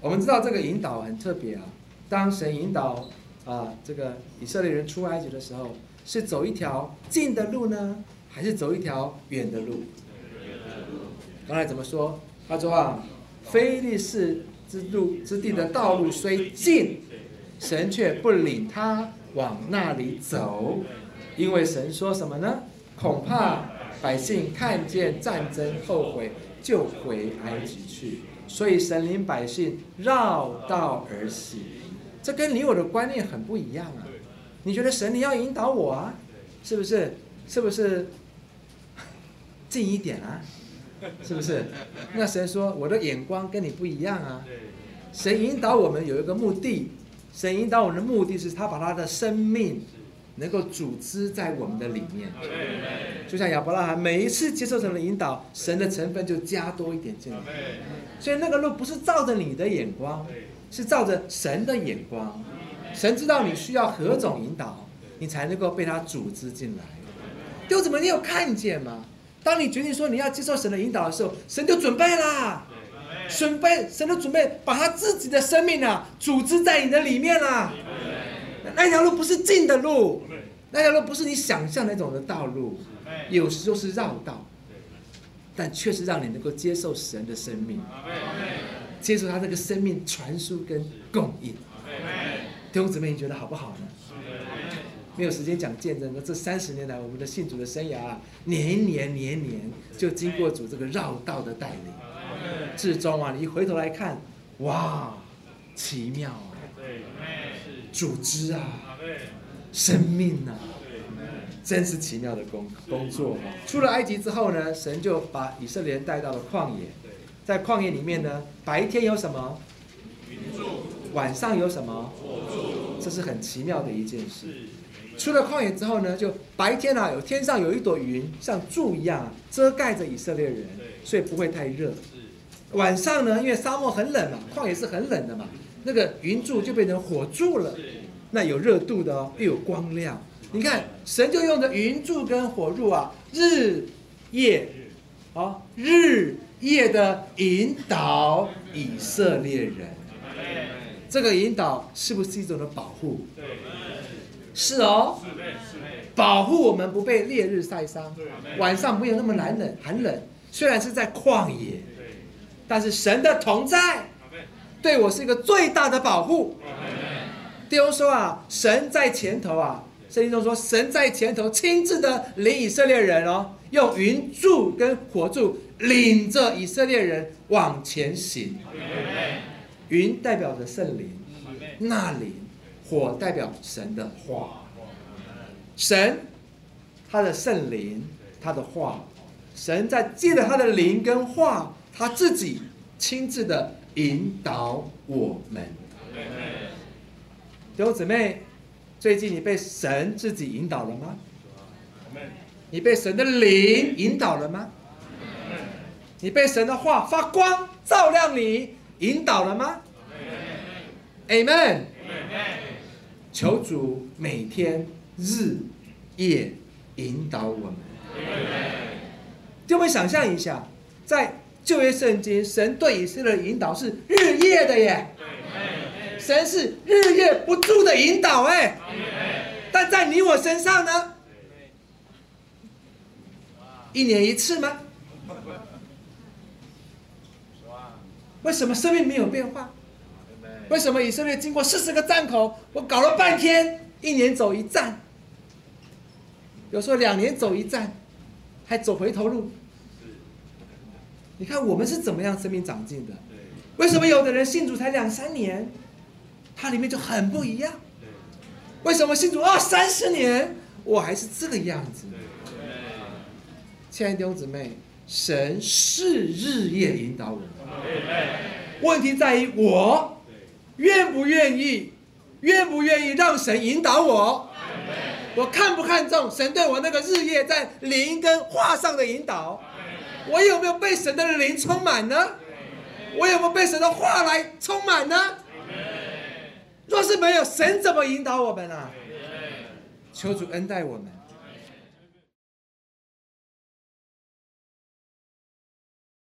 我们知道这个引导很特别啊。当神引导啊这个以色列人出埃及的时候，是走一条近的路呢，还是走一条远的路？刚才怎么说？他说啊，非利士之路之地的道路虽近，神却不领他往那里走，因为神说什么呢？恐怕百姓看见战争后悔，就回埃及去。所以神灵百姓绕道而行，这跟你我的观念很不一样啊！你觉得神你要引导我啊？是不是？是不是？近一点啊？是不是？那神说我的眼光跟你不一样啊！神引导我们有一个目的，神引导我们的目的是他把他的生命能够组织在我们的里面。就像亚伯拉罕每一次接受神的引导，神的成分就加多一点进来。所以那个路不是照着你的眼光，是照着神的眼光。神知道你需要何种引导，你才能够被他组织进来。丢怎么你有看见吗？当你决定说你要接受神的引导的时候，神就准备啦，准备神都准备把他自己的生命啊组织在你的里面啦。那条路不是近的路，那条路不是你想象那种的道路，有时候是绕道，但却是让你能够接受神的生命，接受他这个生命传输跟供应。弟兄姊妹，你觉得好不好呢？没有时间讲见证，这三十年来我们的信主的生涯啊，年年年年就经过主这个绕道的带领，至终啊，你一回头来看，哇，奇妙啊，组织啊，生命啊，真是奇妙的工工作。出了埃及之后呢，神就把以色列人带到了旷野，在旷野里面呢，白天有什么？晚上有什么？这是很奇妙的一件事。出了旷野之后呢，就白天啊，有天上有一朵云，像柱一样遮盖着以色列人，所以不会太热。晚上呢，因为沙漠很冷嘛，旷野是很冷的嘛，那个云柱就变成火柱了，那有热度的哦，又有光亮。你看，神就用着云柱跟火柱啊，日夜，啊，日夜的引导以色列人。这个引导是不是一种的保护？是哦，保护我们不被烈日晒伤，晚上没有那么寒冷，寒冷。虽然是在旷野，但是神的同在，对我是一个最大的保护。弟兄说啊，神在前头啊，圣经中说神在前头亲自的领以色列人哦，用云柱跟火柱领着以色列人往前行。云代表着圣灵，那灵。火代表神的话，神他的圣灵，他的话，神在借着他的灵跟话，他自己亲自的引导我们。弟兄姊妹，最近你被神自己引导了吗？你被神的灵引导了吗？你被神的话发光照亮你，引导了吗？Amen。求主每天日夜引导我们。就会想象一下，在旧约圣经，神对以色列的引导是日夜的耶。神是日夜不住的引导哎。但在你我身上呢？一年一次吗？为什么生命没有变化？为什么以色列经过四十个站口，我搞了半天，一年走一站，有时候两年走一站，还走回头路？你看我们是怎么样生命长进的？为什么有的人信主才两三年，他里面就很不一样？为什么信主二三十年，我还是这个样子？亲爱的弟兄姊妹，神是日夜引导我们，问题在于我。愿不愿意？愿不愿意让神引导我？我看不看重神对我那个日夜在灵跟画上的引导？我有没有被神的灵充满呢？我有没有被神的话来充满呢？若是没有，神怎么引导我们啊？求主恩待我们。